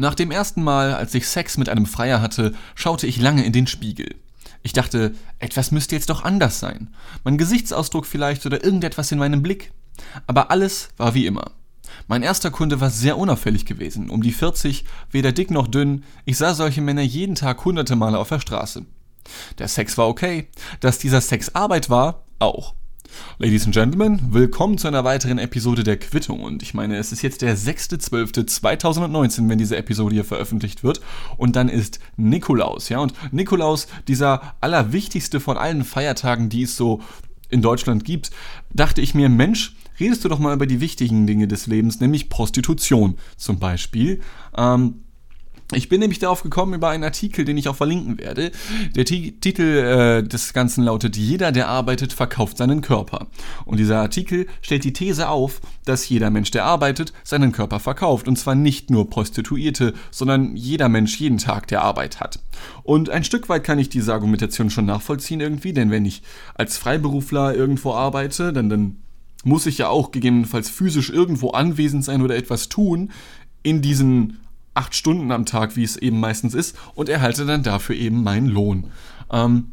Nach dem ersten Mal, als ich Sex mit einem Freier hatte, schaute ich lange in den Spiegel. Ich dachte, etwas müsste jetzt doch anders sein. Mein Gesichtsausdruck vielleicht oder irgendetwas in meinem Blick. Aber alles war wie immer. Mein erster Kunde war sehr unauffällig gewesen, um die 40, weder dick noch dünn. Ich sah solche Männer jeden Tag hunderte Male auf der Straße. Der Sex war okay, dass dieser Sex Arbeit war, auch. Ladies and Gentlemen, willkommen zu einer weiteren Episode der Quittung. Und ich meine, es ist jetzt der 6.12.2019, wenn diese Episode hier veröffentlicht wird. Und dann ist Nikolaus, ja. Und Nikolaus, dieser allerwichtigste von allen Feiertagen, die es so in Deutschland gibt, dachte ich mir, Mensch, redest du doch mal über die wichtigen Dinge des Lebens, nämlich Prostitution zum Beispiel. Ähm, ich bin nämlich darauf gekommen über einen Artikel, den ich auch verlinken werde. Der T Titel äh, des Ganzen lautet Jeder, der arbeitet, verkauft seinen Körper. Und dieser Artikel stellt die These auf, dass jeder Mensch, der arbeitet, seinen Körper verkauft. Und zwar nicht nur Prostituierte, sondern jeder Mensch jeden Tag, der Arbeit hat. Und ein Stück weit kann ich diese Argumentation schon nachvollziehen irgendwie, denn wenn ich als Freiberufler irgendwo arbeite, dann, dann muss ich ja auch gegebenenfalls physisch irgendwo anwesend sein oder etwas tun in diesen acht Stunden am Tag, wie es eben meistens ist, und erhalte dann dafür eben meinen Lohn. Ähm,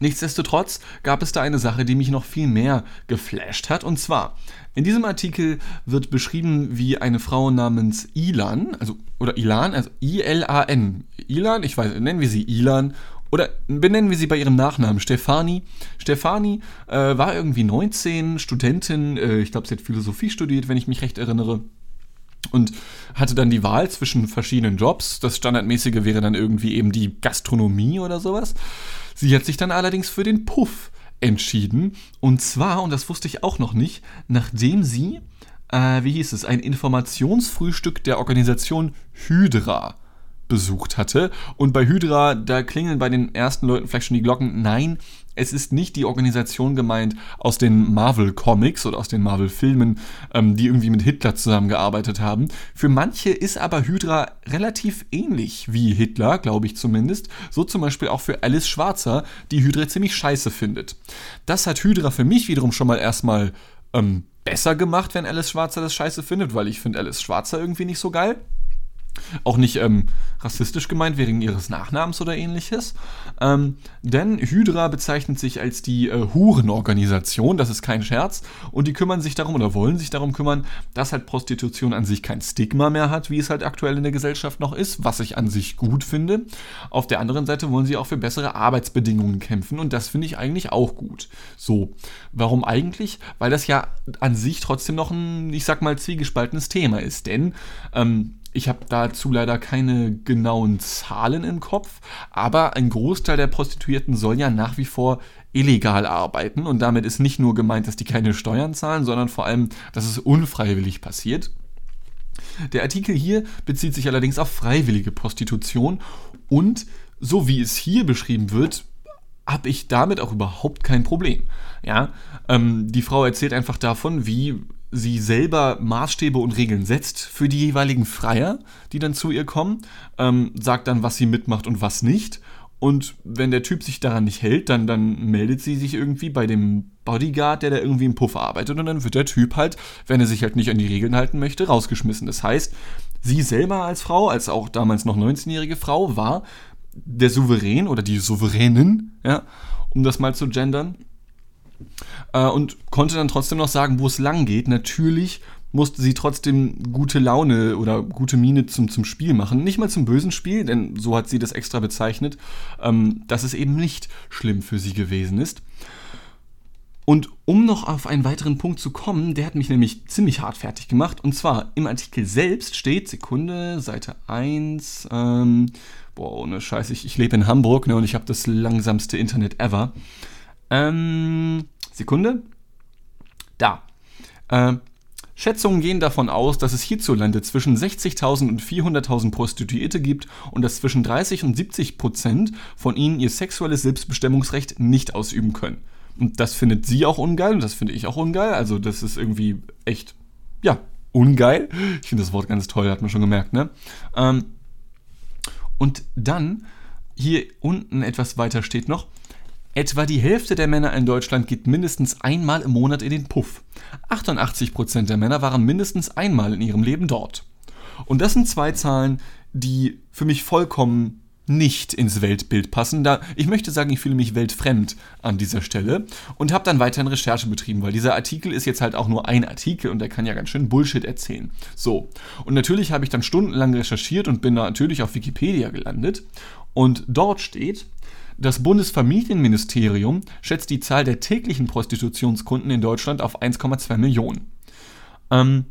Nichtsdestotrotz gab es da eine Sache, die mich noch viel mehr geflasht hat. Und zwar, in diesem Artikel wird beschrieben, wie eine Frau namens Ilan, also, oder Ilan, also I-L-A-N. Ilan, ich weiß, nennen wir sie Ilan. Oder benennen wir sie bei ihrem Nachnamen, Stefani. Stefani äh, war irgendwie 19, Studentin, äh, ich glaube, sie hat Philosophie studiert, wenn ich mich recht erinnere und hatte dann die Wahl zwischen verschiedenen Jobs. Das Standardmäßige wäre dann irgendwie eben die Gastronomie oder sowas. Sie hat sich dann allerdings für den Puff entschieden. Und zwar, und das wusste ich auch noch nicht, nachdem sie, äh, wie hieß es, ein Informationsfrühstück der Organisation Hydra besucht hatte. Und bei Hydra, da klingeln bei den ersten Leuten vielleicht schon die Glocken. Nein, es ist nicht die Organisation gemeint aus den Marvel Comics oder aus den Marvel Filmen, ähm, die irgendwie mit Hitler zusammengearbeitet haben. Für manche ist aber Hydra relativ ähnlich wie Hitler, glaube ich zumindest. So zum Beispiel auch für Alice Schwarzer, die Hydra ziemlich scheiße findet. Das hat Hydra für mich wiederum schon mal erstmal ähm, besser gemacht, wenn Alice Schwarzer das scheiße findet, weil ich finde Alice Schwarzer irgendwie nicht so geil. Auch nicht ähm, rassistisch gemeint wegen ihres Nachnamens oder ähnliches. Ähm, denn Hydra bezeichnet sich als die äh, Hurenorganisation, das ist kein Scherz. Und die kümmern sich darum oder wollen sich darum kümmern, dass halt Prostitution an sich kein Stigma mehr hat, wie es halt aktuell in der Gesellschaft noch ist, was ich an sich gut finde. Auf der anderen Seite wollen sie auch für bessere Arbeitsbedingungen kämpfen und das finde ich eigentlich auch gut. So, warum eigentlich? Weil das ja an sich trotzdem noch ein, ich sag mal, zwiegespaltenes Thema ist. Denn ähm, ich habe dazu leider keine genauen Zahlen im Kopf, aber ein Großteil der Prostituierten soll ja nach wie vor illegal arbeiten und damit ist nicht nur gemeint, dass die keine Steuern zahlen, sondern vor allem, dass es unfreiwillig passiert. Der Artikel hier bezieht sich allerdings auf freiwillige Prostitution und so wie es hier beschrieben wird, habe ich damit auch überhaupt kein Problem. Ja, ähm, die Frau erzählt einfach davon, wie sie selber Maßstäbe und Regeln setzt für die jeweiligen Freier, die dann zu ihr kommen, ähm, sagt dann, was sie mitmacht und was nicht. Und wenn der Typ sich daran nicht hält, dann, dann meldet sie sich irgendwie bei dem Bodyguard, der da irgendwie im Puff arbeitet. Und dann wird der Typ halt, wenn er sich halt nicht an die Regeln halten möchte, rausgeschmissen. Das heißt, sie selber als Frau, als auch damals noch 19-jährige Frau, war der Souverän oder die Souveränin, ja, um das mal zu gendern, äh, und konnte dann trotzdem noch sagen, wo es lang geht. Natürlich musste sie trotzdem gute Laune oder gute Miene zum, zum Spiel machen. Nicht mal zum bösen Spiel, denn so hat sie das extra bezeichnet, ähm, dass es eben nicht schlimm für sie gewesen ist. Und um noch auf einen weiteren Punkt zu kommen, der hat mich nämlich ziemlich hart fertig gemacht. Und zwar im Artikel selbst steht, Sekunde, Seite 1, ähm, boah, ohne Scheiß, ich, ich lebe in Hamburg ne, und ich habe das langsamste Internet ever. Ähm, Sekunde. Da. Äh, Schätzungen gehen davon aus, dass es hierzulande zwischen 60.000 und 400.000 Prostituierte gibt und dass zwischen 30 und 70 Prozent von ihnen ihr sexuelles Selbstbestimmungsrecht nicht ausüben können. Und das findet sie auch ungeil und das finde ich auch ungeil. Also das ist irgendwie echt, ja, ungeil. Ich finde das Wort ganz toll, hat man schon gemerkt, ne? Ähm, und dann, hier unten etwas weiter steht noch, Etwa die Hälfte der Männer in Deutschland geht mindestens einmal im Monat in den Puff. 88% der Männer waren mindestens einmal in ihrem Leben dort. Und das sind zwei Zahlen, die für mich vollkommen nicht ins Weltbild passen. Da, ich möchte sagen, ich fühle mich weltfremd an dieser Stelle und habe dann weiterhin Recherche betrieben, weil dieser Artikel ist jetzt halt auch nur ein Artikel und der kann ja ganz schön Bullshit erzählen. So, und natürlich habe ich dann stundenlang recherchiert und bin natürlich auf Wikipedia gelandet und dort steht, das Bundesfamilienministerium schätzt die Zahl der täglichen Prostitutionskunden in Deutschland auf 1,2 Millionen. Ähm,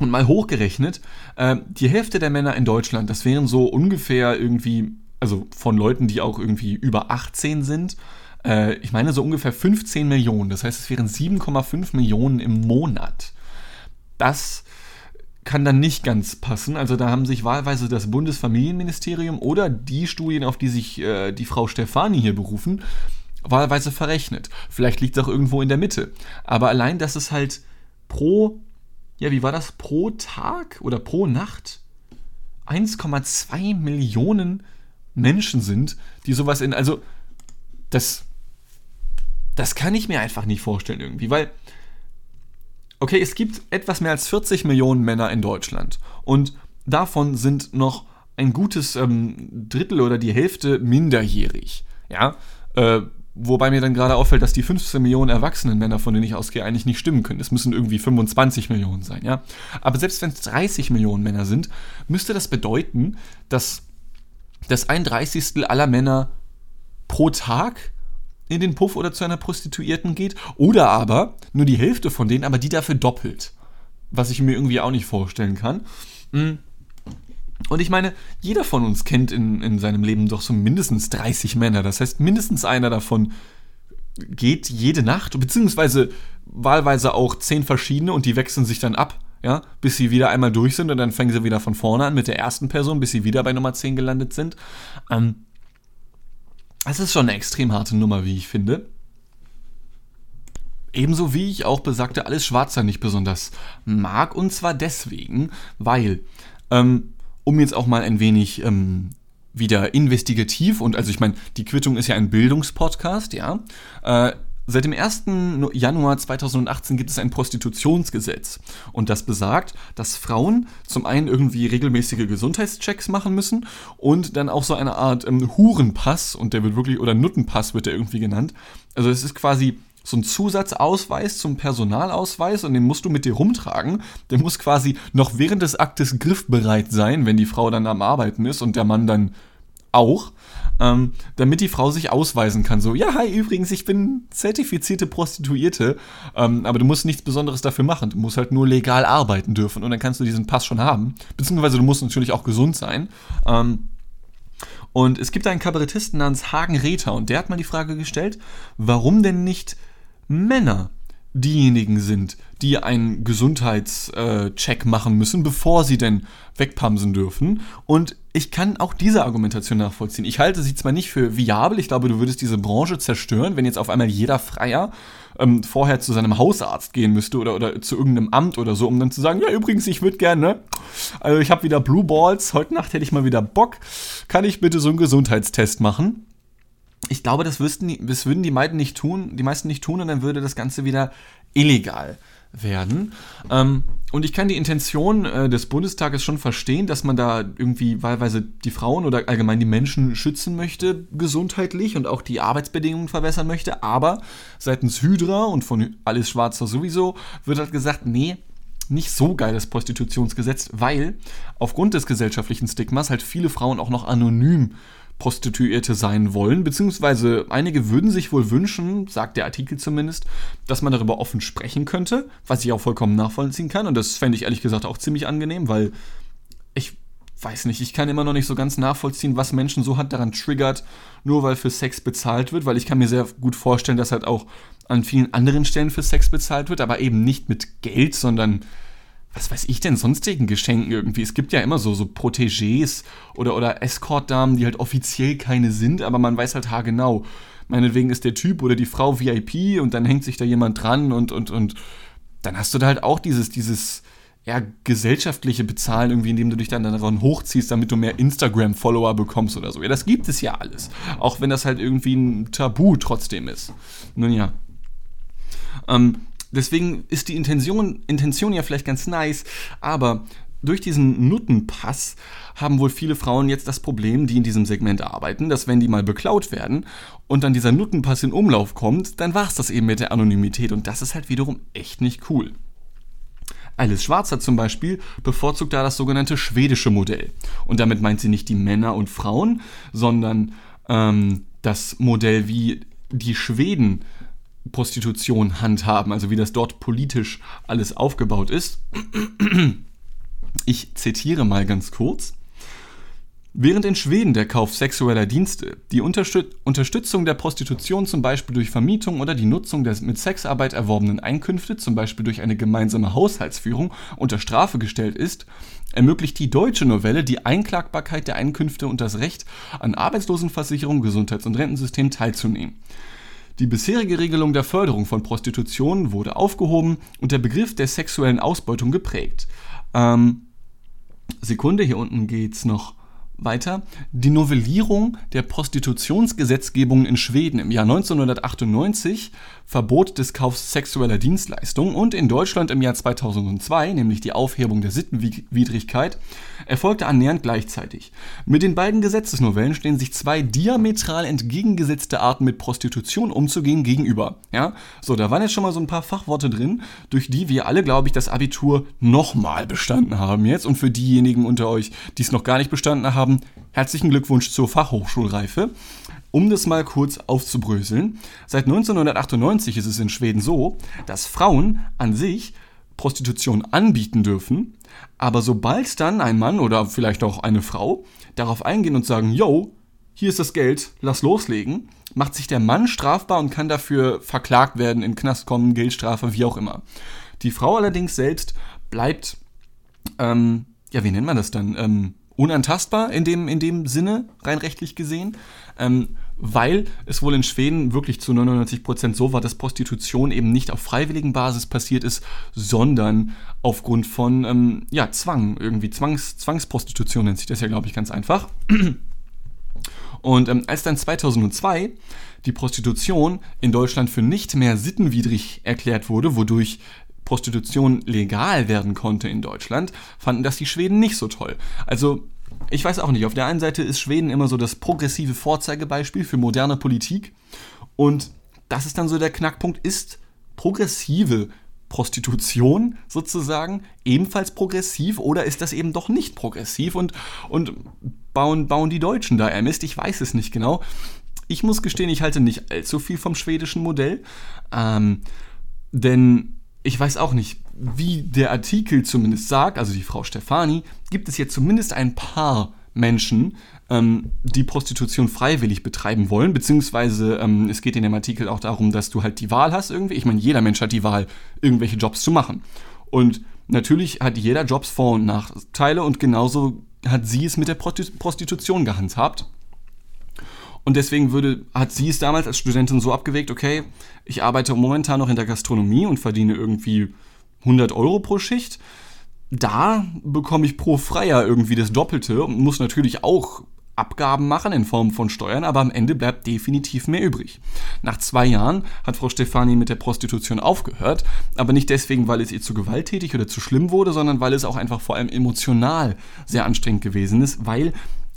und mal hochgerechnet, äh, die Hälfte der Männer in Deutschland, das wären so ungefähr irgendwie, also von Leuten, die auch irgendwie über 18 sind, äh, ich meine so ungefähr 15 Millionen. Das heißt, es wären 7,5 Millionen im Monat. Das kann dann nicht ganz passen. Also da haben sich wahlweise das Bundesfamilienministerium oder die Studien, auf die sich äh, die Frau Stefani hier berufen, wahlweise verrechnet. Vielleicht liegt es auch irgendwo in der Mitte. Aber allein, dass es halt pro ja, wie war das, pro Tag oder pro Nacht 1,2 Millionen Menschen sind, die sowas in, also das, das kann ich mir einfach nicht vorstellen irgendwie, weil, okay, es gibt etwas mehr als 40 Millionen Männer in Deutschland und davon sind noch ein gutes ähm, Drittel oder die Hälfte minderjährig, ja, äh, Wobei mir dann gerade auffällt, dass die 15 Millionen erwachsenen Männer, von denen ich ausgehe, eigentlich nicht stimmen können. Es müssen irgendwie 25 Millionen sein, ja. Aber selbst wenn es 30 Millionen Männer sind, müsste das bedeuten, dass das ein Dreißigstel aller Männer pro Tag in den Puff oder zu einer Prostituierten geht. Oder aber nur die Hälfte von denen, aber die dafür doppelt. Was ich mir irgendwie auch nicht vorstellen kann. Mhm. Und ich meine, jeder von uns kennt in, in seinem Leben doch so mindestens 30 Männer. Das heißt, mindestens einer davon geht jede Nacht, beziehungsweise wahlweise auch zehn verschiedene und die wechseln sich dann ab, ja, bis sie wieder einmal durch sind und dann fangen sie wieder von vorne an mit der ersten Person, bis sie wieder bei Nummer 10 gelandet sind. Ähm, das ist schon eine extrem harte Nummer, wie ich finde. Ebenso wie ich auch besagte Alles Schwarzer nicht besonders mag. Und zwar deswegen, weil ähm, um jetzt auch mal ein wenig ähm, wieder investigativ und also ich meine, die Quittung ist ja ein Bildungspodcast, ja. Äh, Seit dem 1. Januar 2018 gibt es ein Prostitutionsgesetz. Und das besagt, dass Frauen zum einen irgendwie regelmäßige Gesundheitschecks machen müssen und dann auch so eine Art ähm, Hurenpass, und der wird wirklich, oder Nuttenpass wird der irgendwie genannt. Also es ist quasi so ein Zusatzausweis zum Personalausweis und den musst du mit dir rumtragen. Der muss quasi noch während des Aktes griffbereit sein, wenn die Frau dann am Arbeiten ist und der Mann dann auch, ähm, damit die Frau sich ausweisen kann. So, ja, hi, übrigens, ich bin zertifizierte Prostituierte, ähm, aber du musst nichts Besonderes dafür machen. Du musst halt nur legal arbeiten dürfen und dann kannst du diesen Pass schon haben. Beziehungsweise du musst natürlich auch gesund sein. Ähm, und es gibt einen Kabarettisten namens Hagen Rether und der hat mal die Frage gestellt, warum denn nicht Männer diejenigen sind, die einen Gesundheitscheck machen müssen, bevor sie denn wegpamsen dürfen. Und ich kann auch diese Argumentation nachvollziehen. Ich halte sie zwar nicht für viabel, ich glaube, du würdest diese Branche zerstören, wenn jetzt auf einmal jeder Freier ähm, vorher zu seinem Hausarzt gehen müsste oder, oder zu irgendeinem Amt oder so, um dann zu sagen, ja übrigens, ich würde gerne, also ich habe wieder Blue Balls, heute Nacht hätte ich mal wieder Bock, kann ich bitte so einen Gesundheitstest machen? ich glaube, das, wüssten, das würden die meisten nicht tun, die meisten nicht tun und dann würde das Ganze wieder illegal werden. Ähm, und ich kann die Intention äh, des Bundestages schon verstehen, dass man da irgendwie wahlweise die Frauen oder allgemein die Menschen schützen möchte, gesundheitlich und auch die Arbeitsbedingungen verbessern möchte. Aber seitens Hydra und von Alles Schwarzer sowieso wird halt gesagt, nee, nicht so geiles Prostitutionsgesetz, weil aufgrund des gesellschaftlichen Stigmas halt viele Frauen auch noch anonym Prostituierte sein wollen, beziehungsweise einige würden sich wohl wünschen, sagt der Artikel zumindest, dass man darüber offen sprechen könnte, was ich auch vollkommen nachvollziehen kann. Und das fände ich ehrlich gesagt auch ziemlich angenehm, weil ich weiß nicht, ich kann immer noch nicht so ganz nachvollziehen, was Menschen so hat daran triggert, nur weil für Sex bezahlt wird, weil ich kann mir sehr gut vorstellen, dass halt auch an vielen anderen Stellen für Sex bezahlt wird, aber eben nicht mit Geld, sondern was weiß ich denn, sonstigen Geschenken irgendwie. Es gibt ja immer so, so Protégés oder, oder Escort-Damen, die halt offiziell keine sind, aber man weiß halt haargenau. Meinetwegen ist der Typ oder die Frau VIP und dann hängt sich da jemand dran und, und, und dann hast du da halt auch dieses, dieses eher gesellschaftliche Bezahlen irgendwie, indem du dich dann daran hochziehst, damit du mehr Instagram-Follower bekommst oder so. Ja, das gibt es ja alles. Auch wenn das halt irgendwie ein Tabu trotzdem ist. Nun ja. Ähm, Deswegen ist die Intention, Intention ja vielleicht ganz nice, aber durch diesen Nuttenpass haben wohl viele Frauen jetzt das Problem, die in diesem Segment arbeiten, dass wenn die mal beklaut werden und dann dieser Nuttenpass in Umlauf kommt, dann war es das eben mit der Anonymität und das ist halt wiederum echt nicht cool. Alice Schwarzer zum Beispiel bevorzugt da das sogenannte schwedische Modell. Und damit meint sie nicht die Männer und Frauen, sondern ähm, das Modell, wie die Schweden Prostitution handhaben, also wie das dort politisch alles aufgebaut ist. Ich zitiere mal ganz kurz. Während in Schweden der Kauf sexueller Dienste, die Unterstützung der Prostitution zum Beispiel durch Vermietung oder die Nutzung der mit Sexarbeit erworbenen Einkünfte, zum Beispiel durch eine gemeinsame Haushaltsführung, unter Strafe gestellt ist, ermöglicht die deutsche Novelle die Einklagbarkeit der Einkünfte und das Recht, an Arbeitslosenversicherung, Gesundheits- und Rentensystem teilzunehmen. Die bisherige Regelung der Förderung von Prostitution wurde aufgehoben und der Begriff der sexuellen Ausbeutung geprägt. Ähm, Sekunde, hier unten geht's noch weiter. Die Novellierung der Prostitutionsgesetzgebung in Schweden im Jahr 1998, Verbot des Kaufs sexueller Dienstleistungen und in Deutschland im Jahr 2002, nämlich die Aufhebung der Sittenwidrigkeit, erfolgte annähernd gleichzeitig. Mit den beiden Gesetzesnovellen stehen sich zwei diametral entgegengesetzte Arten mit Prostitution umzugehen gegenüber. Ja, so, da waren jetzt schon mal so ein paar Fachworte drin, durch die wir alle, glaube ich, das Abitur nochmal bestanden haben jetzt. Und für diejenigen unter euch, die es noch gar nicht bestanden haben, haben, herzlichen Glückwunsch zur Fachhochschulreife. Um das mal kurz aufzubröseln, seit 1998 ist es in Schweden so, dass Frauen an sich Prostitution anbieten dürfen, aber sobald dann ein Mann oder vielleicht auch eine Frau darauf eingehen und sagen, yo, hier ist das Geld, lass loslegen, macht sich der Mann strafbar und kann dafür verklagt werden, in Knast kommen, Geldstrafe, wie auch immer. Die Frau allerdings selbst bleibt, ähm, ja, wie nennt man das dann? Ähm, unantastbar in dem, in dem Sinne, rein rechtlich gesehen, ähm, weil es wohl in Schweden wirklich zu 99 Prozent so war, dass Prostitution eben nicht auf freiwilligen Basis passiert ist, sondern aufgrund von ähm, ja, Zwang, irgendwie Zwangs, Zwangsprostitution nennt sich das ja, glaube ich, ganz einfach. Und ähm, als dann 2002 die Prostitution in Deutschland für nicht mehr sittenwidrig erklärt wurde, wodurch Prostitution legal werden konnte in Deutschland, fanden das die Schweden nicht so toll. Also ich weiß auch nicht, auf der einen Seite ist Schweden immer so das progressive Vorzeigebeispiel für moderne Politik und das ist dann so der Knackpunkt, ist progressive Prostitution sozusagen ebenfalls progressiv oder ist das eben doch nicht progressiv und, und bauen, bauen die Deutschen da Mist? Ich weiß es nicht genau. Ich muss gestehen, ich halte nicht allzu viel vom schwedischen Modell, ähm, denn ich weiß auch nicht, wie der Artikel zumindest sagt, also die Frau Stefani, gibt es jetzt zumindest ein paar Menschen, ähm, die Prostitution freiwillig betreiben wollen, beziehungsweise ähm, es geht in dem Artikel auch darum, dass du halt die Wahl hast irgendwie. Ich meine, jeder Mensch hat die Wahl, irgendwelche Jobs zu machen. Und natürlich hat jeder Jobs Vor- und Nachteile und genauso hat sie es mit der Prostitution gehandhabt. Und deswegen würde, hat sie es damals als Studentin so abgewegt, okay, ich arbeite momentan noch in der Gastronomie und verdiene irgendwie 100 Euro pro Schicht. Da bekomme ich pro Freier irgendwie das Doppelte und muss natürlich auch Abgaben machen in Form von Steuern, aber am Ende bleibt definitiv mehr übrig. Nach zwei Jahren hat Frau Stefani mit der Prostitution aufgehört, aber nicht deswegen, weil es ihr zu gewalttätig oder zu schlimm wurde, sondern weil es auch einfach vor allem emotional sehr anstrengend gewesen ist, weil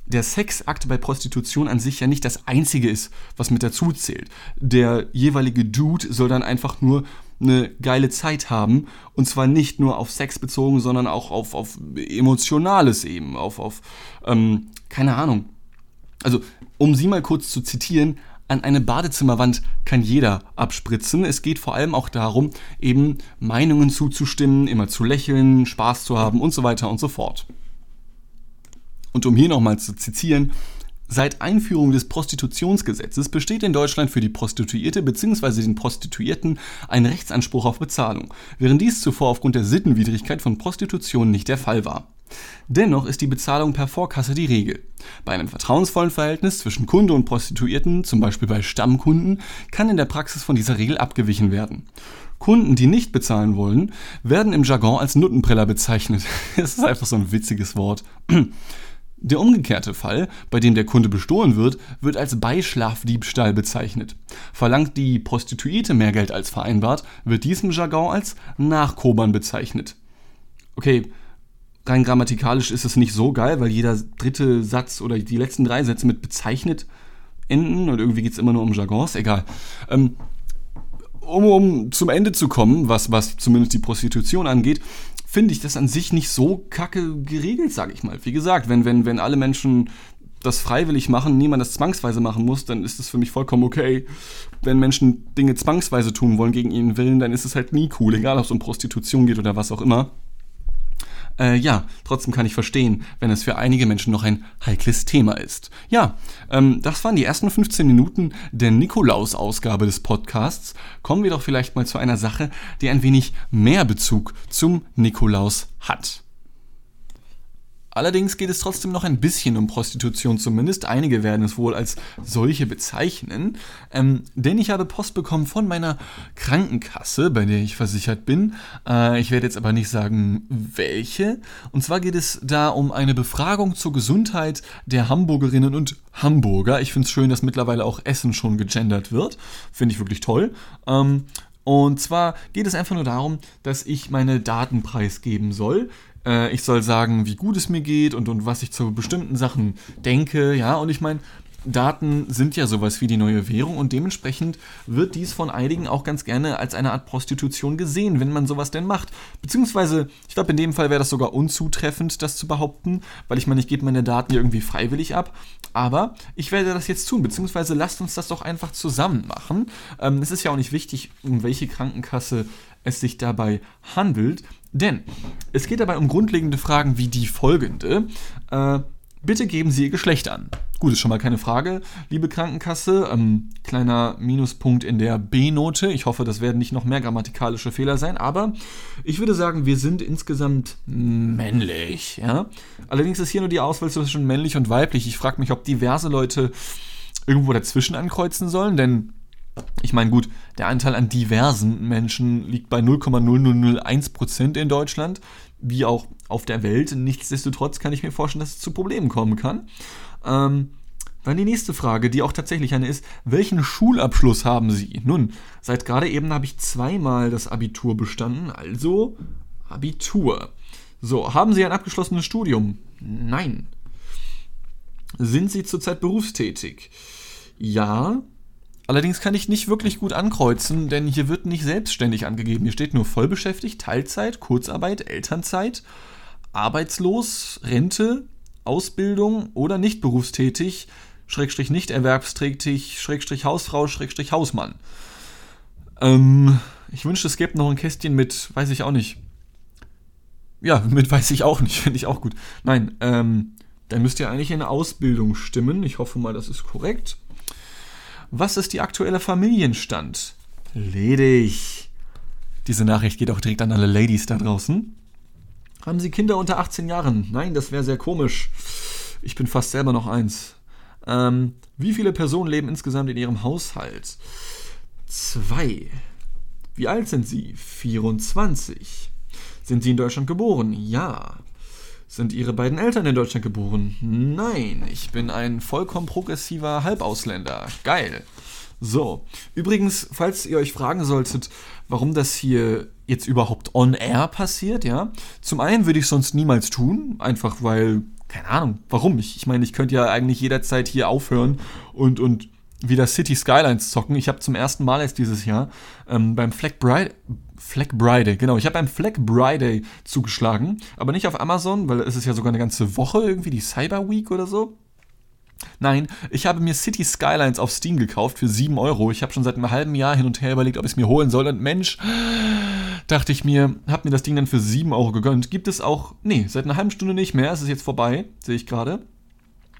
der Sexakt bei Prostitution an sich ja nicht das einzige ist, was mit dazu zählt. Der jeweilige Dude soll dann einfach nur eine geile Zeit haben und zwar nicht nur auf Sex bezogen, sondern auch auf, auf emotionales eben, auf, auf ähm, keine Ahnung. Also, um sie mal kurz zu zitieren, an eine Badezimmerwand kann jeder abspritzen. Es geht vor allem auch darum, eben Meinungen zuzustimmen, immer zu lächeln, Spaß zu haben und so weiter und so fort. Und um hier nochmal zu zitieren, Seit Einführung des Prostitutionsgesetzes besteht in Deutschland für die Prostituierte bzw. den Prostituierten ein Rechtsanspruch auf Bezahlung, während dies zuvor aufgrund der Sittenwidrigkeit von Prostitution nicht der Fall war. Dennoch ist die Bezahlung per Vorkasse die Regel. Bei einem vertrauensvollen Verhältnis zwischen Kunde und Prostituierten, zum Beispiel bei Stammkunden, kann in der Praxis von dieser Regel abgewichen werden. Kunden, die nicht bezahlen wollen, werden im Jargon als Nuttenpreller bezeichnet. Das ist einfach so ein witziges Wort. Der umgekehrte Fall, bei dem der Kunde bestohlen wird, wird als Beischlafdiebstahl bezeichnet. Verlangt die Prostituierte mehr Geld als vereinbart, wird dies im Jargon als Nachkobern bezeichnet. Okay, rein grammatikalisch ist es nicht so geil, weil jeder dritte Satz oder die letzten drei Sätze mit bezeichnet enden und irgendwie geht es immer nur um Jargons, egal. Ähm, um, um zum Ende zu kommen, was, was zumindest die Prostitution angeht, finde ich das an sich nicht so kacke geregelt, sage ich mal. Wie gesagt, wenn, wenn, wenn alle Menschen das freiwillig machen, niemand das zwangsweise machen muss, dann ist es für mich vollkommen okay. Wenn Menschen Dinge zwangsweise tun wollen gegen ihren Willen, dann ist es halt nie cool, egal ob es um Prostitution geht oder was auch immer. Äh, ja, trotzdem kann ich verstehen, wenn es für einige Menschen noch ein heikles Thema ist. Ja, ähm, das waren die ersten 15 Minuten der Nikolaus-Ausgabe des Podcasts. Kommen wir doch vielleicht mal zu einer Sache, die ein wenig mehr Bezug zum Nikolaus hat. Allerdings geht es trotzdem noch ein bisschen um Prostitution, zumindest einige werden es wohl als solche bezeichnen. Ähm, denn ich habe Post bekommen von meiner Krankenkasse, bei der ich versichert bin. Äh, ich werde jetzt aber nicht sagen, welche. Und zwar geht es da um eine Befragung zur Gesundheit der Hamburgerinnen und Hamburger. Ich finde es schön, dass mittlerweile auch Essen schon gegendert wird. Finde ich wirklich toll. Ähm, und zwar geht es einfach nur darum, dass ich meine Daten preisgeben soll. Äh, ich soll sagen, wie gut es mir geht und, und was ich zu bestimmten Sachen denke. Ja, und ich meine, Daten sind ja sowas wie die neue Währung und dementsprechend wird dies von einigen auch ganz gerne als eine Art Prostitution gesehen, wenn man sowas denn macht. Beziehungsweise, ich glaube, in dem Fall wäre das sogar unzutreffend, das zu behaupten, weil ich meine, ich gebe meine Daten irgendwie freiwillig ab. Aber ich werde das jetzt tun, beziehungsweise lasst uns das doch einfach zusammen machen. Ähm, es ist ja auch nicht wichtig, um welche Krankenkasse es sich dabei handelt. Denn es geht dabei um grundlegende Fragen wie die folgende. Äh, bitte geben Sie Ihr Geschlecht an. Gut, ist schon mal keine Frage. Liebe Krankenkasse, ähm, kleiner Minuspunkt in der B-Note. Ich hoffe, das werden nicht noch mehr grammatikalische Fehler sein, aber ich würde sagen, wir sind insgesamt männlich. Ja? Allerdings ist hier nur die Auswahl zwischen männlich und weiblich. Ich frage mich, ob diverse Leute irgendwo dazwischen ankreuzen sollen, denn ich meine, gut, der Anteil an diversen Menschen liegt bei 0,0001% in Deutschland, wie auch auf der Welt. Nichtsdestotrotz kann ich mir vorstellen, dass es zu Problemen kommen kann. Ähm, dann die nächste Frage, die auch tatsächlich eine ist, welchen Schulabschluss haben Sie? Nun, seit gerade eben habe ich zweimal das Abitur bestanden, also Abitur. So, haben Sie ein abgeschlossenes Studium? Nein. Sind Sie zurzeit berufstätig? Ja, Allerdings kann ich nicht wirklich gut ankreuzen, denn hier wird nicht selbstständig angegeben. Hier steht nur vollbeschäftigt, Teilzeit, Kurzarbeit, Elternzeit, arbeitslos, Rente, Ausbildung oder nicht berufstätig, Schrägstrich nicht erwerbstätig, Schrägstrich Hausfrau, Schrägstrich Hausmann. Ähm, ich wünschte, es gäbe noch ein Kästchen mit, weiß ich auch nicht. Ja, mit weiß ich auch nicht, finde ich auch gut. Nein, ähm, dann müsst ihr eigentlich in Ausbildung stimmen. Ich hoffe mal, das ist korrekt. Was ist die aktuelle Familienstand? Ledig. Diese Nachricht geht auch direkt an alle Ladies da draußen. Haben Sie Kinder unter 18 Jahren? Nein, das wäre sehr komisch. Ich bin fast selber noch eins. Ähm, wie viele Personen leben insgesamt in Ihrem Haushalt? Zwei. Wie alt sind Sie? 24. Sind Sie in Deutschland geboren? Ja. Sind Ihre beiden Eltern in Deutschland geboren? Nein, ich bin ein vollkommen progressiver Halbausländer. Geil. So, übrigens, falls ihr euch fragen solltet, warum das hier jetzt überhaupt on air passiert, ja, zum einen würde ich sonst niemals tun, einfach weil, keine Ahnung, warum? Ich, ich meine, ich könnte ja eigentlich jederzeit hier aufhören und, und wieder City Skylines zocken. Ich habe zum ersten Mal jetzt dieses Jahr ähm, beim Flag Bride, Flag Friday, genau, ich habe beim Flag Friday zugeschlagen, aber nicht auf Amazon, weil es ist ja sogar eine ganze Woche irgendwie, die Cyber Week oder so. Nein, ich habe mir City Skylines auf Steam gekauft für 7 Euro. Ich habe schon seit einem halben Jahr hin und her überlegt, ob ich es mir holen soll. Und Mensch, dachte ich mir, habe mir das Ding dann für 7 Euro gegönnt. Gibt es auch, nee, seit einer halben Stunde nicht mehr. Es ist jetzt vorbei, sehe ich gerade.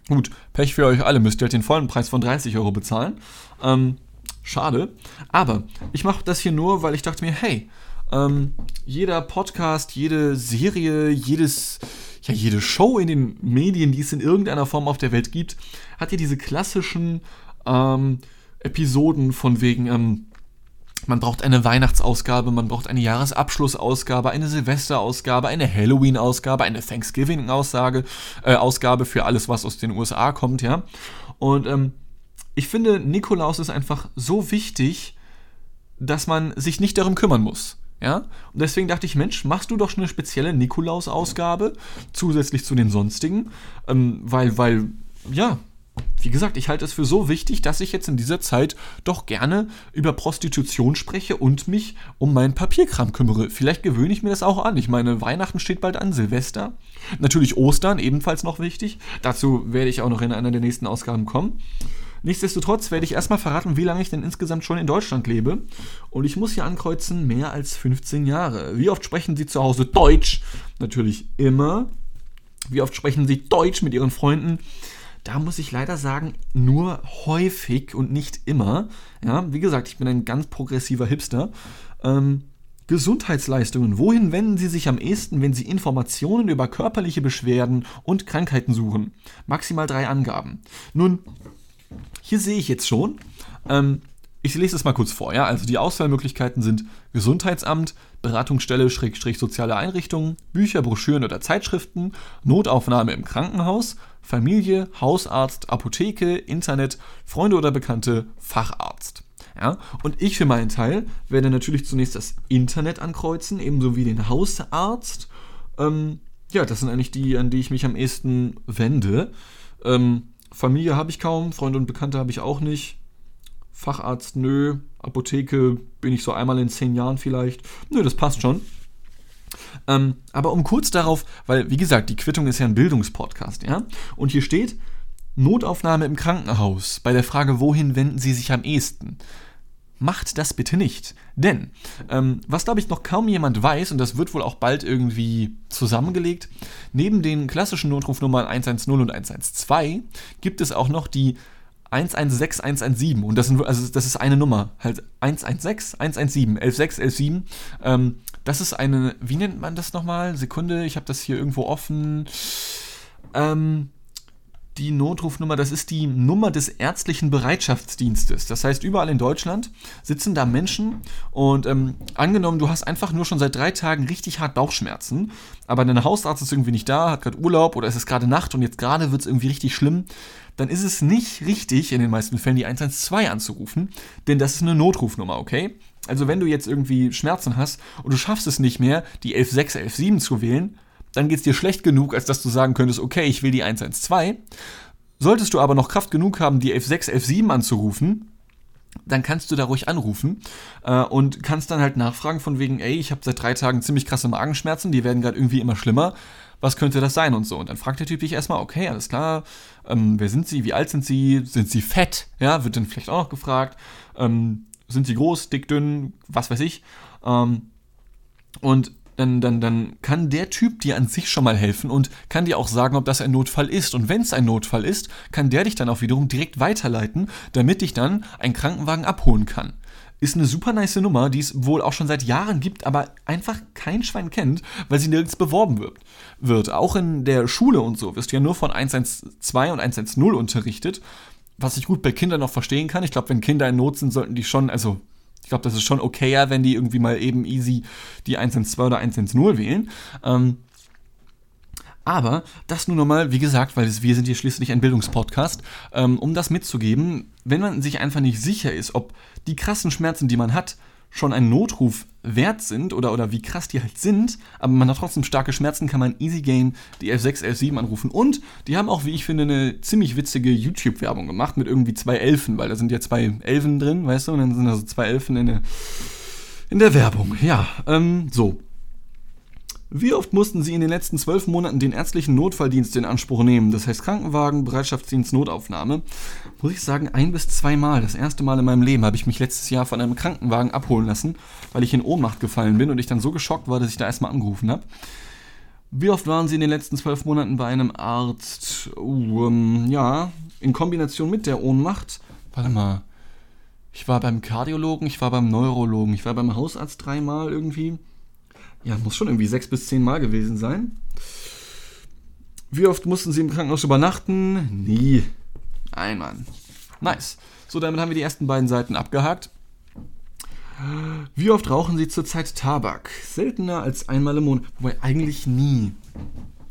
Gut, Pech für euch alle, müsst ihr halt den vollen Preis von 30 Euro bezahlen. Ähm, schade. Aber ich mache das hier nur, weil ich dachte mir, hey, ähm, jeder Podcast, jede Serie, jedes, ja, jede Show in den Medien, die es in irgendeiner Form auf der Welt gibt, hat ja diese klassischen ähm, Episoden von wegen, ähm, man braucht eine Weihnachtsausgabe, man braucht eine Jahresabschlussausgabe, eine Silvesterausgabe, eine Halloween-Ausgabe, eine Thanksgiving-Aussage, äh, für alles, was aus den USA kommt, ja. Und ähm, ich finde, Nikolaus ist einfach so wichtig, dass man sich nicht darum kümmern muss. Ja? Und deswegen dachte ich, Mensch, machst du doch schon eine spezielle Nikolaus-Ausgabe zusätzlich zu den sonstigen, ähm, weil, weil, ja, wie gesagt, ich halte es für so wichtig, dass ich jetzt in dieser Zeit doch gerne über Prostitution spreche und mich um meinen Papierkram kümmere. Vielleicht gewöhne ich mir das auch an. Ich meine, Weihnachten steht bald an, Silvester. Natürlich Ostern, ebenfalls noch wichtig. Dazu werde ich auch noch in einer der nächsten Ausgaben kommen. Nichtsdestotrotz werde ich erstmal verraten, wie lange ich denn insgesamt schon in Deutschland lebe. Und ich muss hier ankreuzen, mehr als 15 Jahre. Wie oft sprechen Sie zu Hause Deutsch? Natürlich immer. Wie oft sprechen Sie Deutsch mit Ihren Freunden? Da muss ich leider sagen, nur häufig und nicht immer. Ja, wie gesagt, ich bin ein ganz progressiver Hipster. Ähm, Gesundheitsleistungen. Wohin wenden Sie sich am ehesten, wenn Sie Informationen über körperliche Beschwerden und Krankheiten suchen? Maximal drei Angaben. Nun, hier sehe ich jetzt schon, ähm, ich lese es mal kurz vor, ja. Also die Auswahlmöglichkeiten sind Gesundheitsamt, Beratungsstelle, Schrägstrich soziale Einrichtungen, Bücher, Broschüren oder Zeitschriften, Notaufnahme im Krankenhaus, Familie, Hausarzt, Apotheke, Internet, Freunde oder Bekannte, Facharzt. Ja, und ich für meinen Teil werde natürlich zunächst das Internet ankreuzen, ebenso wie den Hausarzt. Ähm, ja, das sind eigentlich die, an die ich mich am ehesten wende. Ähm, Familie habe ich kaum, Freunde und Bekannte habe ich auch nicht. Facharzt, nö. Apotheke bin ich so einmal in zehn Jahren vielleicht. Nö, das passt schon. Ähm, aber um kurz darauf, weil wie gesagt, die Quittung ist ja ein Bildungspodcast, ja? Und hier steht Notaufnahme im Krankenhaus bei der Frage, wohin wenden Sie sich am ehesten? Macht das bitte nicht. Denn, ähm, was glaube ich noch kaum jemand weiß, und das wird wohl auch bald irgendwie zusammengelegt, neben den klassischen Notrufnummern 110 und 112 gibt es auch noch die 116, 117 und das, sind, also das ist eine Nummer, halt 116, 117, 116, 117. Ähm, das ist eine, wie nennt man das nochmal? Sekunde, ich habe das hier irgendwo offen. Ähm, die Notrufnummer, das ist die Nummer des ärztlichen Bereitschaftsdienstes. Das heißt, überall in Deutschland sitzen da Menschen und ähm, angenommen, du hast einfach nur schon seit drei Tagen richtig hart Bauchschmerzen, aber dein Hausarzt ist irgendwie nicht da, hat gerade Urlaub oder es ist gerade Nacht und jetzt gerade wird es irgendwie richtig schlimm, dann ist es nicht richtig, in den meisten Fällen die 112 anzurufen, denn das ist eine Notrufnummer, okay? Also wenn du jetzt irgendwie Schmerzen hast und du schaffst es nicht mehr, die 116, 117 zu wählen, dann geht es dir schlecht genug, als dass du sagen könntest, okay, ich will die 112. Solltest du aber noch Kraft genug haben, die F6, F7 anzurufen, dann kannst du da ruhig anrufen äh, und kannst dann halt nachfragen von wegen, ey, ich habe seit drei Tagen ziemlich krasse Magenschmerzen, die werden gerade irgendwie immer schlimmer. Was könnte das sein und so? Und dann fragt der Typ dich erstmal, okay, alles klar, ähm, wer sind Sie, wie alt sind Sie, sind Sie fett? Ja, wird dann vielleicht auch noch gefragt. Ähm, sind Sie groß, dick, dünn, was weiß ich. Ähm, und dann, dann, dann kann der Typ dir an sich schon mal helfen und kann dir auch sagen, ob das ein Notfall ist. Und wenn es ein Notfall ist, kann der dich dann auch wiederum direkt weiterleiten, damit dich dann ein Krankenwagen abholen kann. Ist eine super nice Nummer, die es wohl auch schon seit Jahren gibt, aber einfach kein Schwein kennt, weil sie nirgends beworben wird. wird. Auch in der Schule und so wirst du ja nur von 112 und 110 unterrichtet, was ich gut bei Kindern noch verstehen kann. Ich glaube, wenn Kinder in Not sind, sollten die schon, also ich glaube, das ist schon okayer, wenn die irgendwie mal eben easy die 112 oder 110 wählen. Ähm, aber das nur nochmal, wie gesagt, weil wir sind hier schließlich ein Bildungspodcast, ähm, um das mitzugeben, wenn man sich einfach nicht sicher ist, ob die krassen Schmerzen, die man hat, schon einen Notruf wert sind oder, oder wie krass die halt sind, aber man hat trotzdem starke Schmerzen, kann man Easy Game die F6, F7 anrufen. Und die haben auch, wie ich finde, eine ziemlich witzige YouTube-Werbung gemacht mit irgendwie zwei Elfen, weil da sind ja zwei Elfen drin, weißt du, und dann sind da so zwei Elfen in der, in der Werbung. Ja, ähm, so. Wie oft mussten Sie in den letzten zwölf Monaten den ärztlichen Notfalldienst in Anspruch nehmen? Das heißt Krankenwagen, Bereitschaftsdienst, Notaufnahme. Muss ich sagen, ein bis zweimal. Das erste Mal in meinem Leben habe ich mich letztes Jahr von einem Krankenwagen abholen lassen, weil ich in Ohnmacht gefallen bin und ich dann so geschockt war, dass ich da erstmal angerufen habe. Wie oft waren Sie in den letzten zwölf Monaten bei einem Arzt? Uh, ähm, ja, in Kombination mit der Ohnmacht. Warte mal. Ich war beim Kardiologen, ich war beim Neurologen, ich war beim Hausarzt dreimal irgendwie. Ja, muss schon irgendwie sechs bis zehn Mal gewesen sein. Wie oft mussten Sie im Krankenhaus übernachten? Nie. Einmal. Nice. So, damit haben wir die ersten beiden Seiten abgehakt. Wie oft rauchen Sie zurzeit Tabak? Seltener als einmal im Monat. Wobei eigentlich nie.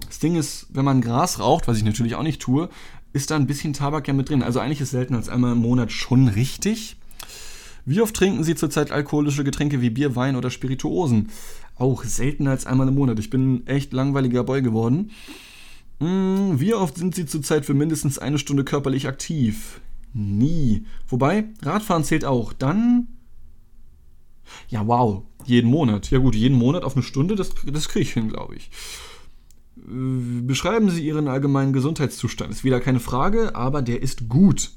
Das Ding ist, wenn man Gras raucht, was ich natürlich auch nicht tue, ist da ein bisschen Tabak ja mit drin. Also eigentlich ist seltener als einmal im Monat schon richtig. Wie oft trinken Sie zurzeit alkoholische Getränke wie Bier, Wein oder Spirituosen? Auch seltener als einmal im Monat. Ich bin ein echt langweiliger Boy geworden. Hm, wie oft sind Sie zurzeit für mindestens eine Stunde körperlich aktiv? Nie. Wobei, Radfahren zählt auch. Dann. Ja, wow. Jeden Monat. Ja, gut, jeden Monat auf eine Stunde, das, das kriege ich hin, glaube ich. Äh, beschreiben Sie Ihren allgemeinen Gesundheitszustand. Ist wieder keine Frage, aber der ist gut.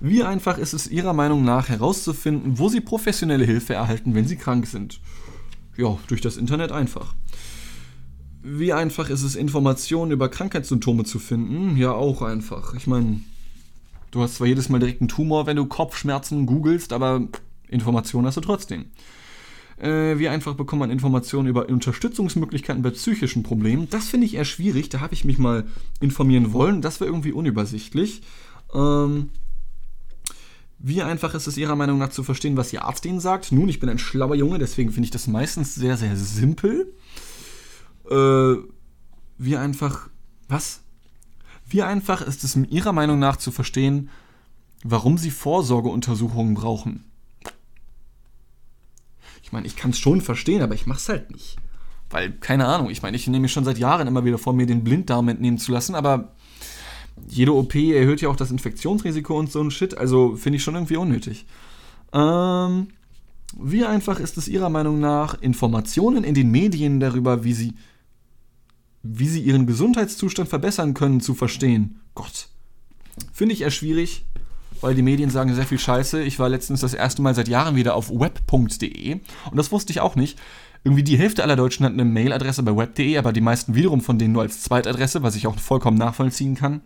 Wie einfach ist es Ihrer Meinung nach herauszufinden, wo Sie professionelle Hilfe erhalten, wenn Sie krank sind? Ja, durch das Internet einfach. Wie einfach ist es, Informationen über Krankheitssymptome zu finden? Ja, auch einfach. Ich meine, du hast zwar jedes Mal direkt einen Tumor, wenn du Kopfschmerzen googelst, aber Informationen hast du trotzdem. Äh, wie einfach bekommt man Informationen über Unterstützungsmöglichkeiten bei psychischen Problemen? Das finde ich eher schwierig. Da habe ich mich mal informieren wollen. Das wäre irgendwie unübersichtlich. Ähm, wie einfach ist es Ihrer Meinung nach zu verstehen, was Ihr Arzt Ihnen sagt? Nun, ich bin ein schlauer Junge, deswegen finde ich das meistens sehr, sehr simpel. Äh, wie einfach. Was? Wie einfach ist es Ihrer Meinung nach zu verstehen, warum Sie Vorsorgeuntersuchungen brauchen? Ich meine, ich kann es schon verstehen, aber ich mache es halt nicht. Weil, keine Ahnung, ich meine, ich nehme mir schon seit Jahren immer wieder vor, mir den Blinddarm entnehmen zu lassen, aber jede OP erhöht ja auch das Infektionsrisiko und so ein Shit, also finde ich schon irgendwie unnötig. Ähm, wie einfach ist es Ihrer Meinung nach, Informationen in den Medien darüber, wie Sie, wie Sie Ihren Gesundheitszustand verbessern können, zu verstehen? Gott. Finde ich eher schwierig weil die Medien sagen sehr viel Scheiße. Ich war letztens das erste Mal seit Jahren wieder auf web.de und das wusste ich auch nicht. Irgendwie die Hälfte aller Deutschen hat eine Mailadresse bei web.de, aber die meisten wiederum von denen nur als Zweitadresse, was ich auch vollkommen nachvollziehen kann.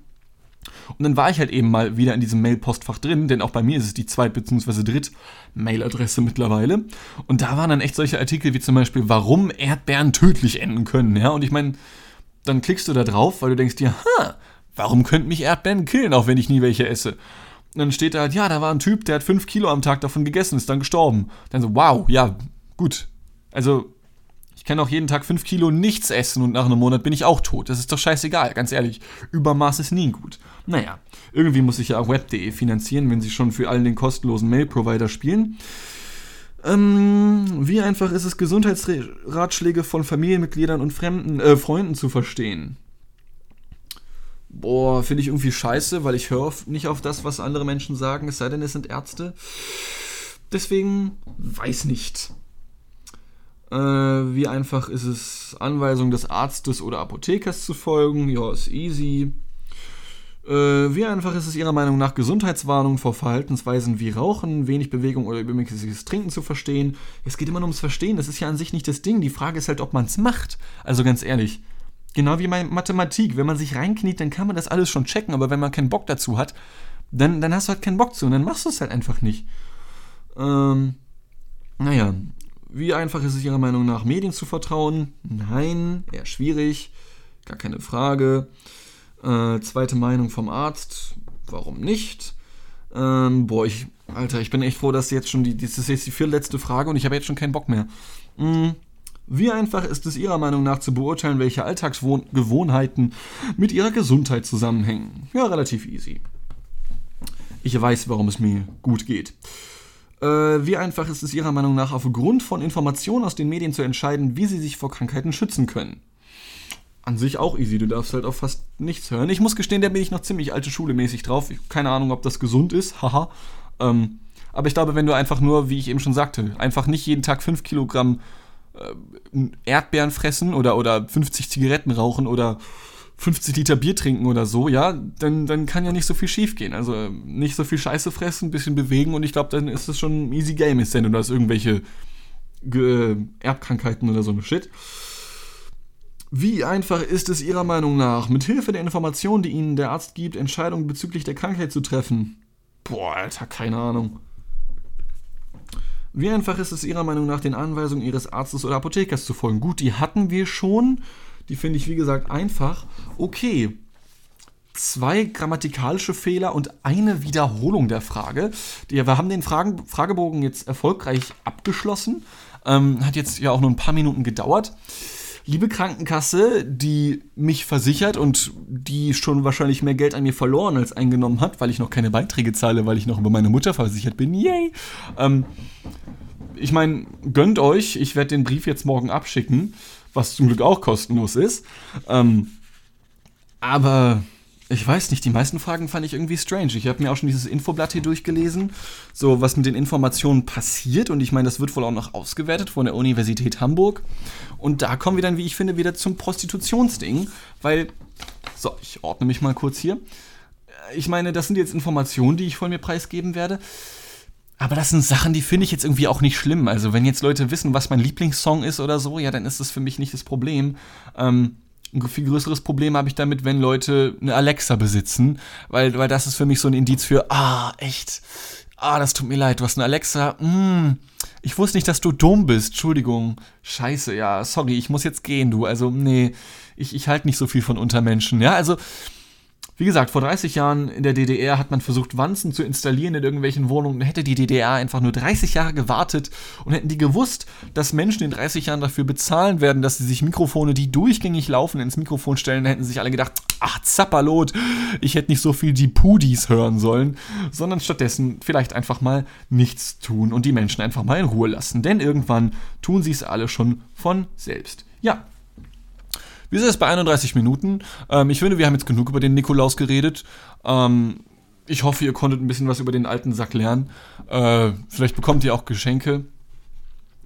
Und dann war ich halt eben mal wieder in diesem Mail-Postfach drin, denn auch bei mir ist es die Zweit- bzw. Dritt-Mailadresse mittlerweile. Und da waren dann echt solche Artikel wie zum Beispiel, warum Erdbeeren tödlich enden können. Ja, und ich meine, dann klickst du da drauf, weil du denkst dir, ha, warum könnten mich Erdbeeren killen, auch wenn ich nie welche esse? Und dann steht da halt, ja, da war ein Typ, der hat 5 Kilo am Tag davon gegessen, ist dann gestorben. Dann so, wow, ja, gut. Also, ich kann auch jeden Tag 5 Kilo nichts essen und nach einem Monat bin ich auch tot. Das ist doch scheißegal, ganz ehrlich. Übermaß ist nie gut. Naja, irgendwie muss ich ja auch web.de finanzieren, wenn sie schon für allen den kostenlosen Mail-Provider spielen. Ähm, wie einfach ist es, Gesundheitsratschläge von Familienmitgliedern und fremden äh, Freunden zu verstehen? boah, finde ich irgendwie scheiße, weil ich höre nicht auf das, was andere Menschen sagen, es sei denn, es sind Ärzte. Deswegen weiß nicht. Äh, wie einfach ist es, Anweisungen des Arztes oder Apothekers zu folgen? Ja, ist easy. Äh, wie einfach ist es Ihrer Meinung nach, Gesundheitswarnungen vor Verhaltensweisen wie Rauchen, wenig Bewegung oder übermäßiges Trinken zu verstehen? Es geht immer nur ums Verstehen, das ist ja an sich nicht das Ding. Die Frage ist halt, ob man es macht. Also ganz ehrlich, Genau wie bei Mathematik. Wenn man sich reinkniet, dann kann man das alles schon checken, aber wenn man keinen Bock dazu hat, dann, dann hast du halt keinen Bock zu und dann machst du es halt einfach nicht. Ähm, naja, wie einfach ist es Ihrer Meinung nach, Medien zu vertrauen? Nein, eher schwierig, gar keine Frage. Äh, zweite Meinung vom Arzt, warum nicht? Ähm, boah, ich, Alter, ich bin echt froh, dass jetzt schon die, das ist jetzt die vierletzte Frage und ich habe jetzt schon keinen Bock mehr. Mhm. Wie einfach ist es Ihrer Meinung nach zu beurteilen, welche Alltagsgewohnheiten mit Ihrer Gesundheit zusammenhängen? Ja, relativ easy. Ich weiß, warum es mir gut geht. Äh, wie einfach ist es Ihrer Meinung nach aufgrund von Informationen aus den Medien zu entscheiden, wie Sie sich vor Krankheiten schützen können? An sich auch easy, du darfst halt auf fast nichts hören. Ich muss gestehen, da bin ich noch ziemlich alte Schule mäßig drauf. keine Ahnung, ob das gesund ist, haha. Ähm, aber ich glaube, wenn du einfach nur, wie ich eben schon sagte, einfach nicht jeden Tag 5 Kilogramm äh, Erdbeeren fressen oder, oder 50 Zigaretten rauchen oder 50 Liter Bier trinken oder so, ja, dann, dann kann ja nicht so viel schief gehen. Also nicht so viel Scheiße fressen, ein bisschen bewegen und ich glaube, dann ist es schon ein easy game, ist denn du hast irgendwelche äh, Erbkrankheiten oder so eine Shit. Wie einfach ist es Ihrer Meinung nach, mit Hilfe der Informationen, die Ihnen der Arzt gibt, Entscheidungen bezüglich der Krankheit zu treffen? Boah, Alter, keine Ahnung. Wie einfach ist es Ihrer Meinung nach, den Anweisungen Ihres Arztes oder Apothekers zu folgen? Gut, die hatten wir schon. Die finde ich, wie gesagt, einfach. Okay. Zwei grammatikalische Fehler und eine Wiederholung der Frage. Wir haben den Fragen, Fragebogen jetzt erfolgreich abgeschlossen. Ähm, hat jetzt ja auch nur ein paar Minuten gedauert. liebe Krankenkasse, die mich versichert und die schon wahrscheinlich mehr Geld an mir verloren als eingenommen hat, weil ich noch keine Beiträge zahle, weil ich noch über meine Mutter versichert bin. Yay! Ähm, ich meine, gönnt euch, ich werde den Brief jetzt morgen abschicken, was zum Glück auch kostenlos ist. Ähm, aber ich weiß nicht, die meisten Fragen fand ich irgendwie strange. Ich habe mir auch schon dieses Infoblatt hier durchgelesen, so was mit den Informationen passiert. Und ich meine, das wird wohl auch noch ausgewertet von der Universität Hamburg. Und da kommen wir dann, wie ich finde, wieder zum Prostitutionsding. Weil, so, ich ordne mich mal kurz hier. Ich meine, das sind jetzt Informationen, die ich von mir preisgeben werde. Aber das sind Sachen, die finde ich jetzt irgendwie auch nicht schlimm. Also, wenn jetzt Leute wissen, was mein Lieblingssong ist oder so, ja, dann ist das für mich nicht das Problem. Ähm, ein viel größeres Problem habe ich damit, wenn Leute eine Alexa besitzen, weil, weil das ist für mich so ein Indiz für, ah, echt, ah, das tut mir leid, du hast eine Alexa, mm, ich wusste nicht, dass du dumm bist, Entschuldigung, scheiße, ja, sorry, ich muss jetzt gehen, du, also, nee, ich, ich halte nicht so viel von Untermenschen, ja, also, wie gesagt, vor 30 Jahren in der DDR hat man versucht, Wanzen zu installieren in irgendwelchen Wohnungen. Hätte die DDR einfach nur 30 Jahre gewartet und hätten die gewusst, dass Menschen in 30 Jahren dafür bezahlen werden, dass sie sich Mikrofone, die durchgängig laufen, ins Mikrofon stellen, hätten sich alle gedacht, ach, Zappalot, ich hätte nicht so viel die Pudis hören sollen, sondern stattdessen vielleicht einfach mal nichts tun und die Menschen einfach mal in Ruhe lassen. Denn irgendwann tun sie es alle schon von selbst. Ja, wir sind jetzt bei 31 Minuten. Ähm, ich finde, wir haben jetzt genug über den Nikolaus geredet. Ähm, ich hoffe, ihr konntet ein bisschen was über den alten Sack lernen. Äh, vielleicht bekommt ihr auch Geschenke.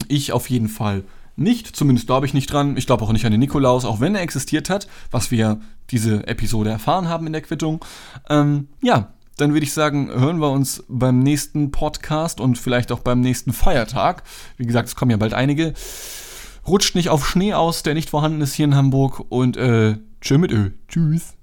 Ich auf jeden Fall nicht. Zumindest glaube ich nicht dran. Ich glaube auch nicht an den Nikolaus, auch wenn er existiert hat, was wir diese Episode erfahren haben in der Quittung. Ähm, ja, dann würde ich sagen, hören wir uns beim nächsten Podcast und vielleicht auch beim nächsten Feiertag. Wie gesagt, es kommen ja bald einige rutscht nicht auf Schnee aus, der nicht vorhanden ist hier in Hamburg. Und äh, tschö mit Ö. Tschüss.